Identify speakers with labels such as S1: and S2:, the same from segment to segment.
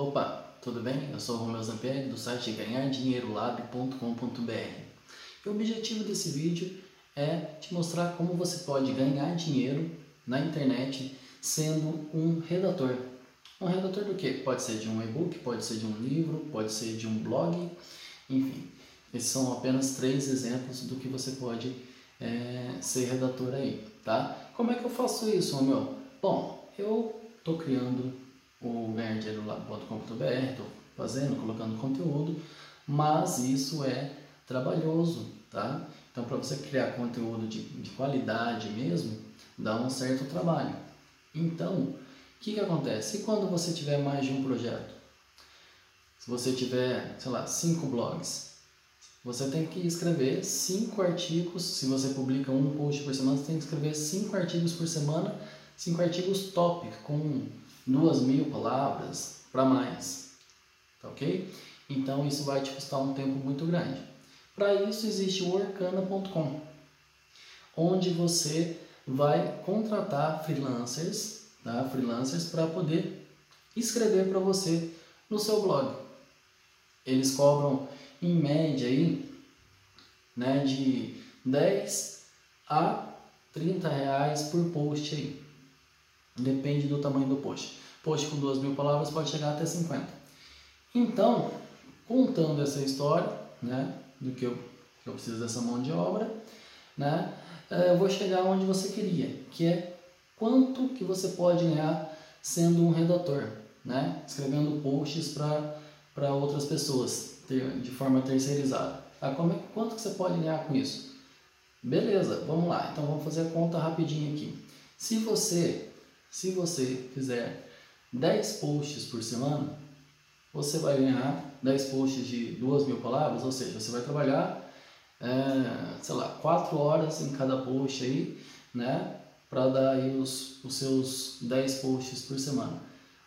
S1: Opa, tudo bem? Eu sou o Romeu Zampieri do site ganhardinheirolab.com.br e o objetivo desse vídeo é te mostrar como você pode ganhar dinheiro na internet sendo um redator. Um redator do que? Pode ser de um e-book, pode ser de um livro, pode ser de um blog, enfim. Esses são apenas três exemplos do que você pode é, ser redator aí, tá? Como é que eu faço isso, Romeu? Bom, eu estou criando o ganhardinheirolab.com.br, estou fazendo, colocando conteúdo, mas isso é trabalhoso, tá? Então, para você criar conteúdo de, de qualidade mesmo, dá um certo trabalho. Então, o que, que acontece? E quando você tiver mais de um projeto? Se você tiver, sei lá, cinco blogs, você tem que escrever cinco artigos. Se você publica um post por semana, você tem que escrever cinco artigos por semana, cinco artigos top, com duas mil palavras para mais, tá ok? Então isso vai te custar um tempo muito grande. Para isso existe o Orkana.com, onde você vai contratar freelancers, tá? Freelancers para poder escrever para você no seu blog. Eles cobram em média aí, né, de 10 a 30 reais por post aí. Depende do tamanho do post. Post com duas mil palavras pode chegar até 50. Então, contando essa história, né, do que eu, que eu preciso dessa mão de obra, né, eh, eu vou chegar onde você queria, que é quanto que você pode ganhar sendo um redator, né, escrevendo posts para outras pessoas de forma terceirizada. Tá? Como é, quanto que você pode ganhar com isso? Beleza, vamos lá. Então vamos fazer a conta rapidinho aqui. Se você se você fizer 10 posts por semana, você vai ganhar 10 posts de 2 mil palavras, ou seja, você vai trabalhar, é, sei lá, 4 horas em cada post aí, né? Para dar aí os, os seus 10 posts por semana.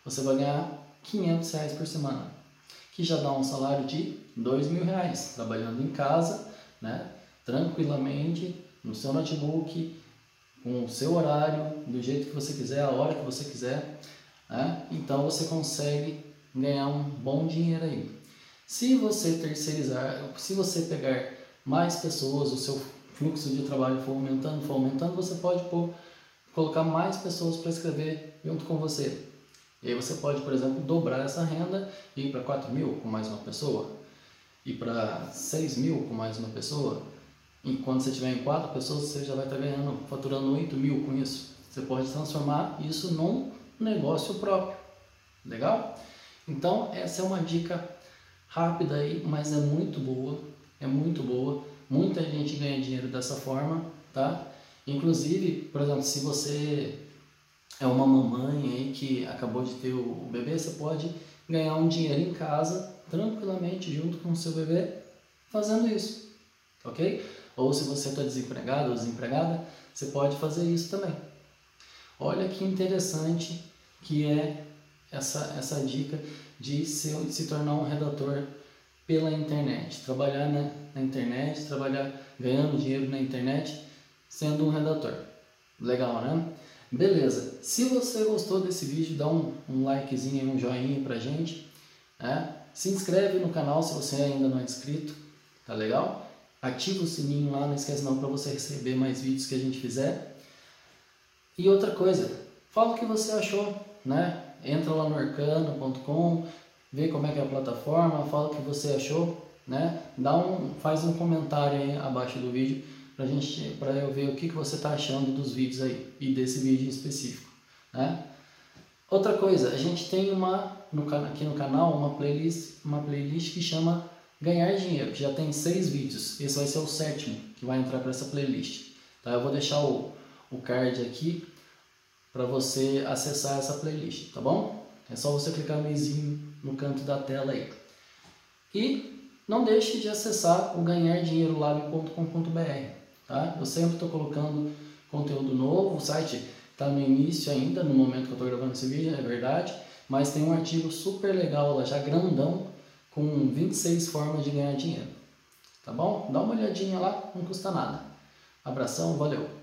S1: Você vai ganhar 500 reais por semana, que já dá um salário de 2 mil reais, trabalhando em casa, né? Tranquilamente, no seu notebook, com o seu horário, do jeito que você quiser, a hora que você quiser. Né? Então você consegue ganhar um bom dinheiro aí. Se você terceirizar, se você pegar mais pessoas, o seu fluxo de trabalho for aumentando, for aumentando, você pode pôr, colocar mais pessoas para escrever junto com você. E aí você pode, por exemplo, dobrar essa renda e ir para 4 mil com mais uma pessoa, ir para 6 mil com mais uma pessoa, e quando você tiver em quatro pessoas, você já vai estar ganhando, faturando 8 mil com isso. Você pode transformar isso num negócio próprio. Legal? Então, essa é uma dica rápida aí, mas é muito boa. É muito boa. Muita gente ganha dinheiro dessa forma, tá? Inclusive, por exemplo, se você é uma mamãe aí que acabou de ter o bebê, você pode ganhar um dinheiro em casa, tranquilamente, junto com o seu bebê, fazendo isso, ok? Ou se você está desempregado ou desempregada, você pode fazer isso também. Olha que interessante que é essa, essa dica de se, se tornar um redator pela internet. Trabalhar na, na internet, trabalhar ganhando dinheiro na internet, sendo um redator. Legal, né? Beleza. Se você gostou desse vídeo, dá um, um likezinho, um joinha pra gente. Né? Se inscreve no canal se você ainda não é inscrito. Tá legal? Ativa o sininho lá, não esquece não para você receber mais vídeos que a gente fizer. E outra coisa, fala o que você achou, né? Entra lá no arcano.com, vê como é que é a plataforma, fala o que você achou, né? Dá um, faz um comentário aí abaixo do vídeo pra gente, para eu ver o que, que você está achando dos vídeos aí e desse vídeo em específico, né? Outra coisa, a gente tem uma no, aqui no canal uma playlist, uma playlist que chama Ganhar dinheiro, que já tem seis vídeos. Esse vai ser o sétimo que vai entrar para essa playlist. Tá? Eu vou deixar o, o card aqui para você acessar essa playlist, tá bom? É só você clicar no izinho no canto da tela aí. E não deixe de acessar o ganhardinheirolab.com.br, tá? Eu sempre estou colocando conteúdo novo, o site está no início ainda, no momento que eu estou gravando esse vídeo, é verdade, mas tem um artigo super legal lá, já grandão, com 26 formas de ganhar dinheiro. Tá bom? Dá uma olhadinha lá, não custa nada. Abração, valeu!